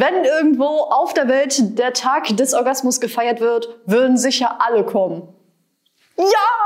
wenn irgendwo auf der Welt der Tag des Orgasmus gefeiert wird, würden sicher alle kommen. Ja!